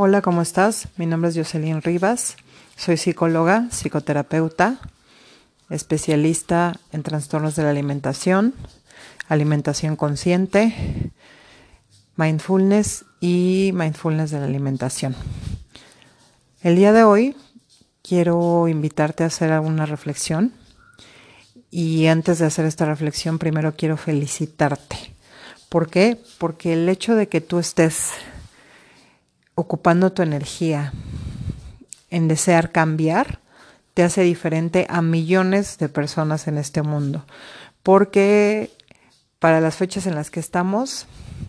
Hola, ¿cómo estás? Mi nombre es Jocelyn Rivas. Soy psicóloga, psicoterapeuta, especialista en trastornos de la alimentación, alimentación consciente, mindfulness y mindfulness de la alimentación. El día de hoy quiero invitarte a hacer alguna reflexión y antes de hacer esta reflexión primero quiero felicitarte. ¿Por qué? Porque el hecho de que tú estés ocupando tu energía en desear cambiar, te hace diferente a millones de personas en este mundo. Porque para las fechas en las que estamos,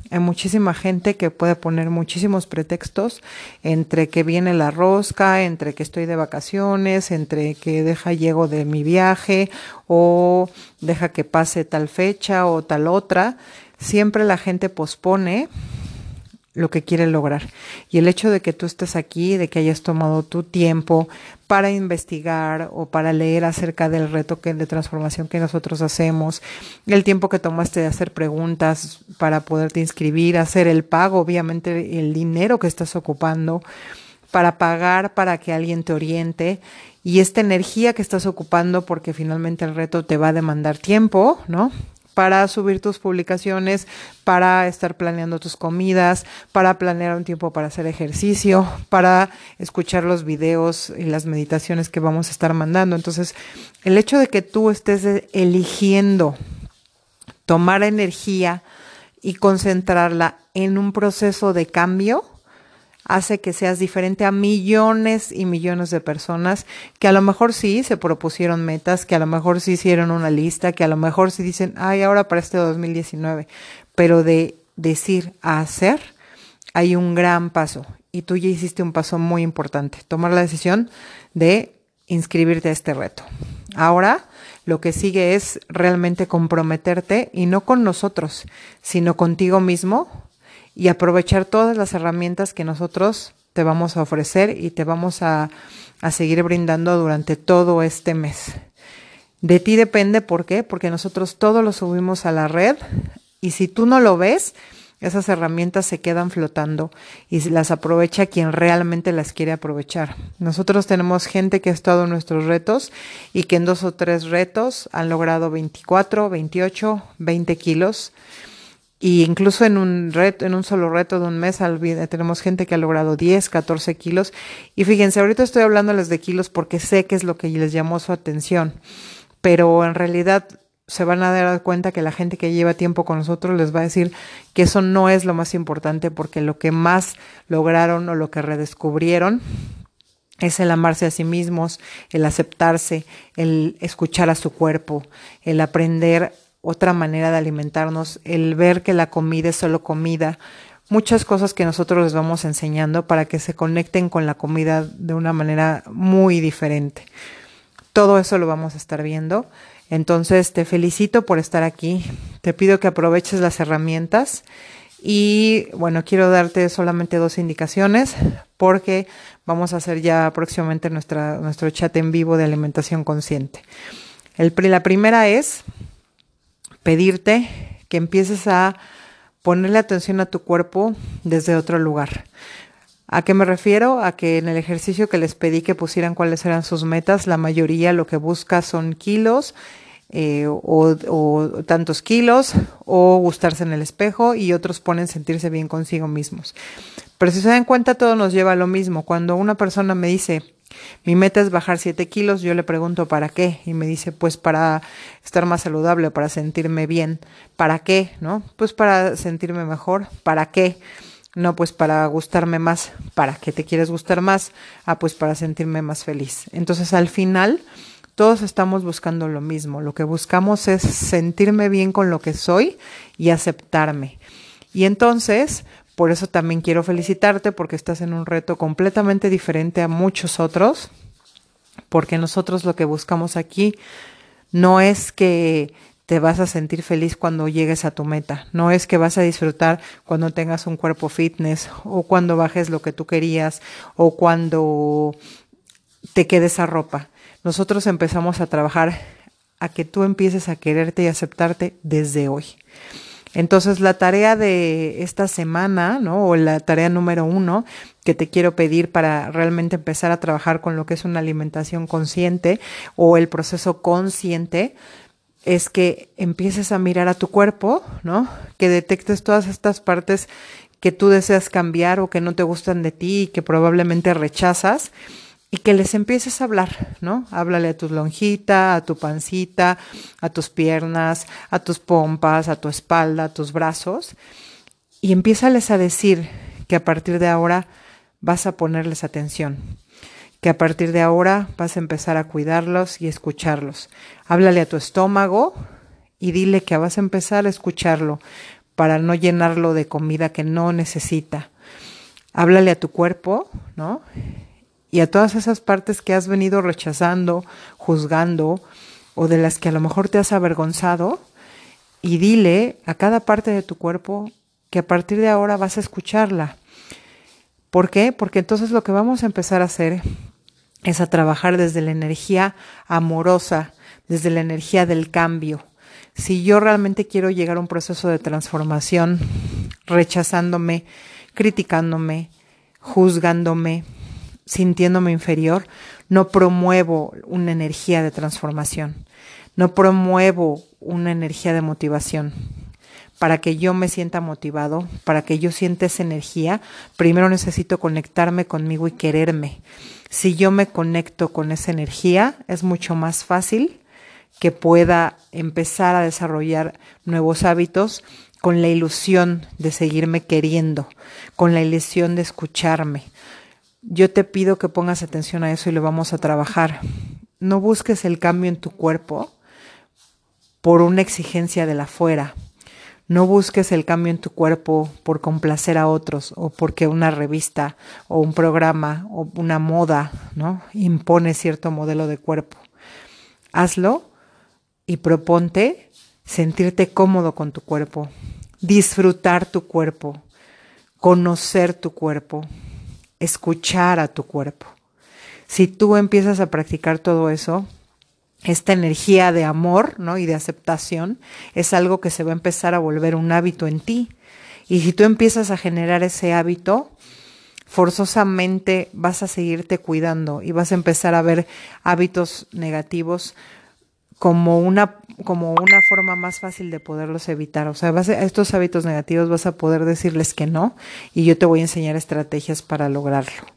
hay muchísima gente que puede poner muchísimos pretextos entre que viene la rosca, entre que estoy de vacaciones, entre que deja llego de mi viaje o deja que pase tal fecha o tal otra. Siempre la gente pospone lo que quiere lograr. Y el hecho de que tú estés aquí, de que hayas tomado tu tiempo para investigar o para leer acerca del reto que, de transformación que nosotros hacemos, el tiempo que tomaste de hacer preguntas para poderte inscribir, hacer el pago, obviamente el dinero que estás ocupando para pagar para que alguien te oriente y esta energía que estás ocupando porque finalmente el reto te va a demandar tiempo, ¿no? Para subir tus publicaciones, para estar planeando tus comidas, para planear un tiempo para hacer ejercicio, para escuchar los videos y las meditaciones que vamos a estar mandando. Entonces, el hecho de que tú estés eligiendo tomar energía y concentrarla en un proceso de cambio, hace que seas diferente a millones y millones de personas que a lo mejor sí se propusieron metas, que a lo mejor sí hicieron una lista, que a lo mejor sí dicen, ay, ahora para este 2019, pero de decir a hacer hay un gran paso y tú ya hiciste un paso muy importante, tomar la decisión de inscribirte a este reto. Ahora lo que sigue es realmente comprometerte y no con nosotros, sino contigo mismo y aprovechar todas las herramientas que nosotros te vamos a ofrecer y te vamos a, a seguir brindando durante todo este mes. De ti depende, ¿por qué? Porque nosotros todo lo subimos a la red y si tú no lo ves, esas herramientas se quedan flotando y las aprovecha quien realmente las quiere aprovechar. Nosotros tenemos gente que ha estado en nuestros retos y que en dos o tres retos han logrado 24, 28, 20 kilos y incluso en un reto, en un solo reto de un mes, tenemos gente que ha logrado 10, 14 kilos. Y fíjense, ahorita estoy hablándoles de kilos porque sé que es lo que les llamó su atención. Pero en realidad se van a dar cuenta que la gente que lleva tiempo con nosotros les va a decir que eso no es lo más importante porque lo que más lograron o lo que redescubrieron es el amarse a sí mismos, el aceptarse, el escuchar a su cuerpo, el aprender otra manera de alimentarnos, el ver que la comida es solo comida, muchas cosas que nosotros les vamos enseñando para que se conecten con la comida de una manera muy diferente. Todo eso lo vamos a estar viendo. Entonces te felicito por estar aquí. Te pido que aproveches las herramientas y bueno, quiero darte solamente dos indicaciones porque vamos a hacer ya próximamente nuestra, nuestro chat en vivo de alimentación consciente. El, la primera es pedirte que empieces a ponerle atención a tu cuerpo desde otro lugar. ¿A qué me refiero? A que en el ejercicio que les pedí que pusieran cuáles eran sus metas, la mayoría lo que busca son kilos eh, o, o, tantos kilos o gustarse en el espejo y otros ponen sentirse bien consigo mismos. Pero si se dan cuenta, todo nos lleva a lo mismo. Cuando una persona me dice, mi meta es bajar 7 kilos. Yo le pregunto, ¿para qué? Y me dice, pues para estar más saludable, para sentirme bien. ¿Para qué? ¿No? Pues para sentirme mejor. ¿Para qué? No, pues para gustarme más. ¿Para qué te quieres gustar más? Ah, pues para sentirme más feliz. Entonces, al final, todos estamos buscando lo mismo. Lo que buscamos es sentirme bien con lo que soy y aceptarme. Y entonces, por eso también quiero felicitarte porque estás en un reto completamente diferente a muchos otros, porque nosotros lo que buscamos aquí no es que te vas a sentir feliz cuando llegues a tu meta, no es que vas a disfrutar cuando tengas un cuerpo fitness o cuando bajes lo que tú querías o cuando te quedes esa ropa. Nosotros empezamos a trabajar a que tú empieces a quererte y aceptarte desde hoy. Entonces, la tarea de esta semana, ¿no? O la tarea número uno que te quiero pedir para realmente empezar a trabajar con lo que es una alimentación consciente o el proceso consciente, es que empieces a mirar a tu cuerpo, ¿no? Que detectes todas estas partes que tú deseas cambiar o que no te gustan de ti y que probablemente rechazas y que les empieces a hablar, ¿no? Háblale a tu lonjita, a tu pancita, a tus piernas, a tus pompas, a tu espalda, a tus brazos y empiézales a decir que a partir de ahora vas a ponerles atención, que a partir de ahora vas a empezar a cuidarlos y escucharlos. Háblale a tu estómago y dile que vas a empezar a escucharlo para no llenarlo de comida que no necesita. Háblale a tu cuerpo, ¿no? Y a todas esas partes que has venido rechazando, juzgando o de las que a lo mejor te has avergonzado y dile a cada parte de tu cuerpo que a partir de ahora vas a escucharla. ¿Por qué? Porque entonces lo que vamos a empezar a hacer es a trabajar desde la energía amorosa, desde la energía del cambio. Si yo realmente quiero llegar a un proceso de transformación rechazándome, criticándome, juzgándome, sintiéndome inferior, no promuevo una energía de transformación, no promuevo una energía de motivación. Para que yo me sienta motivado, para que yo sienta esa energía, primero necesito conectarme conmigo y quererme. Si yo me conecto con esa energía, es mucho más fácil que pueda empezar a desarrollar nuevos hábitos con la ilusión de seguirme queriendo, con la ilusión de escucharme, yo te pido que pongas atención a eso y lo vamos a trabajar. No busques el cambio en tu cuerpo por una exigencia de la fuera. No busques el cambio en tu cuerpo por complacer a otros o porque una revista o un programa o una moda, ¿no? impone cierto modelo de cuerpo. Hazlo y proponte sentirte cómodo con tu cuerpo, disfrutar tu cuerpo, conocer tu cuerpo, escuchar a tu cuerpo. Si tú empiezas a practicar todo eso, esta energía de amor ¿no? y de aceptación es algo que se va a empezar a volver un hábito en ti. Y si tú empiezas a generar ese hábito, forzosamente vas a seguirte cuidando y vas a empezar a ver hábitos negativos como una, como una forma más fácil de poderlos evitar. O sea, vas a, estos hábitos negativos vas a poder decirles que no y yo te voy a enseñar estrategias para lograrlo.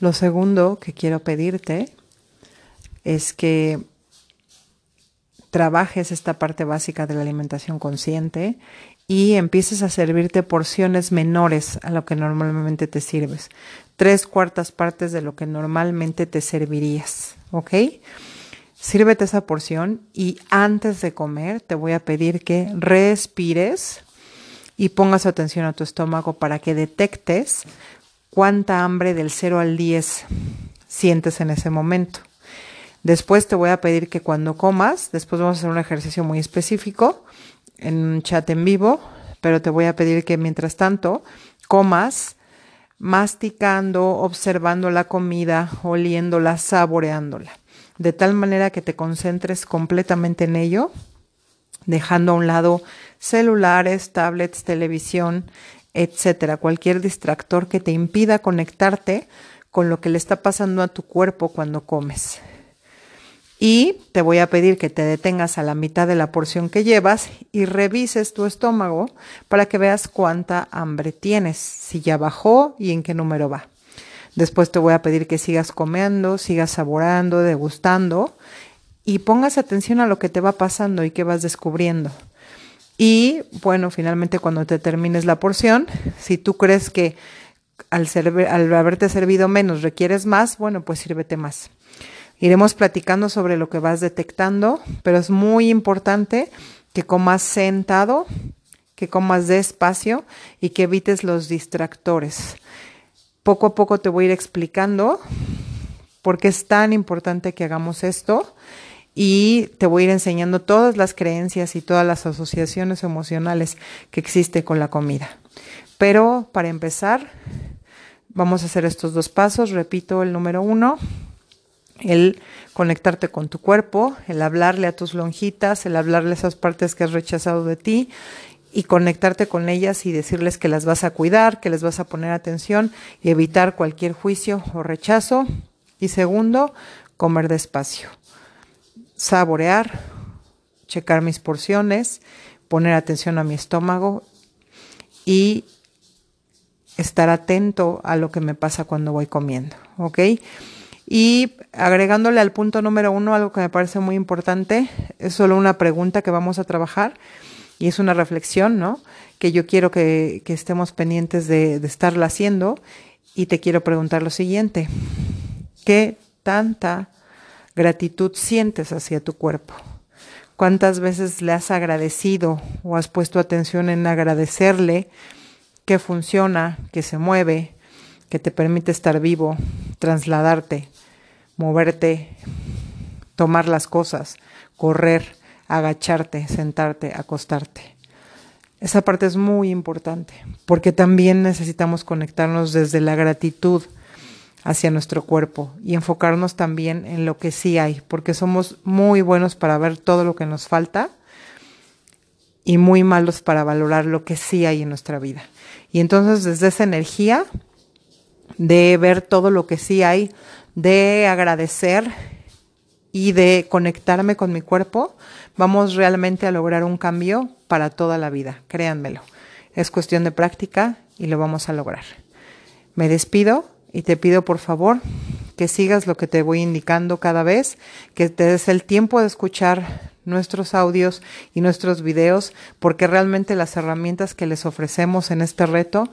Lo segundo que quiero pedirte es que trabajes esta parte básica de la alimentación consciente y empieces a servirte porciones menores a lo que normalmente te sirves. Tres cuartas partes de lo que normalmente te servirías, ¿ok? Sírvete esa porción y antes de comer te voy a pedir que respires y pongas atención a tu estómago para que detectes cuánta hambre del 0 al 10 sientes en ese momento. Después te voy a pedir que cuando comas, después vamos a hacer un ejercicio muy específico, en un chat en vivo, pero te voy a pedir que mientras tanto comas masticando, observando la comida, oliéndola, saboreándola, de tal manera que te concentres completamente en ello, dejando a un lado celulares, tablets, televisión, etcétera, cualquier distractor que te impida conectarte con lo que le está pasando a tu cuerpo cuando comes. Y te voy a pedir que te detengas a la mitad de la porción que llevas y revises tu estómago para que veas cuánta hambre tienes, si ya bajó y en qué número va. Después te voy a pedir que sigas comiendo, sigas saboreando, degustando y pongas atención a lo que te va pasando y que vas descubriendo. Y bueno, finalmente cuando te termines la porción, si tú crees que al, al haberte servido menos requieres más, bueno, pues sírvete más. Iremos platicando sobre lo que vas detectando, pero es muy importante que comas sentado, que comas despacio y que evites los distractores. Poco a poco te voy a ir explicando por qué es tan importante que hagamos esto y te voy a ir enseñando todas las creencias y todas las asociaciones emocionales que existen con la comida. Pero para empezar, vamos a hacer estos dos pasos. Repito el número uno, el conectarte con tu cuerpo, el hablarle a tus lonjitas, el hablarle a esas partes que has rechazado de ti y conectarte con ellas y decirles que las vas a cuidar, que les vas a poner atención y evitar cualquier juicio o rechazo. Y segundo, comer despacio, saborear, checar mis porciones, poner atención a mi estómago y estar atento a lo que me pasa cuando voy comiendo, ¿ok? Y agregándole al punto número uno algo que me parece muy importante, es solo una pregunta que vamos a trabajar y es una reflexión, ¿no? Que yo quiero que, estemos pendientes de, de estarla haciendo y te quiero preguntar lo siguiente, ¿qué tanta gratitud sientes hacia tu cuerpo? ¿Cuántas veces le has agradecido o has puesto atención en agradecerle que funciona, que se mueve, que te permite estar vivo, trasladarte, moverte, tomar las cosas, correr, agacharte, sentarte, acostarte. Esa parte es muy importante porque también necesitamos conectarnos desde la gratitud hacia nuestro cuerpo y enfocarnos también en lo que sí hay, porque somos muy buenos para ver todo lo que nos falta y muy malos para valorar lo que sí hay en nuestra vida. Y entonces desde esa energía de ver todo lo que sí hay, de agradecer y de conectarme con mi cuerpo, vamos realmente a lograr un cambio para toda la vida, créanmelo. Es cuestión de práctica y lo vamos a lograr. Me despido y te pido por favor que sigas lo que te voy indicando cada vez, que te des el tiempo de escuchar nuestros audios y nuestros videos, porque realmente las herramientas que les ofrecemos en este reto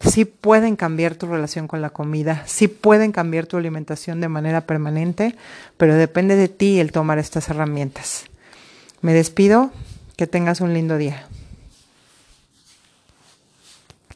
sí pueden cambiar tu relación con la comida, sí pueden cambiar tu alimentación de manera permanente, pero depende de ti el tomar estas herramientas. Me despido, que tengas un lindo día.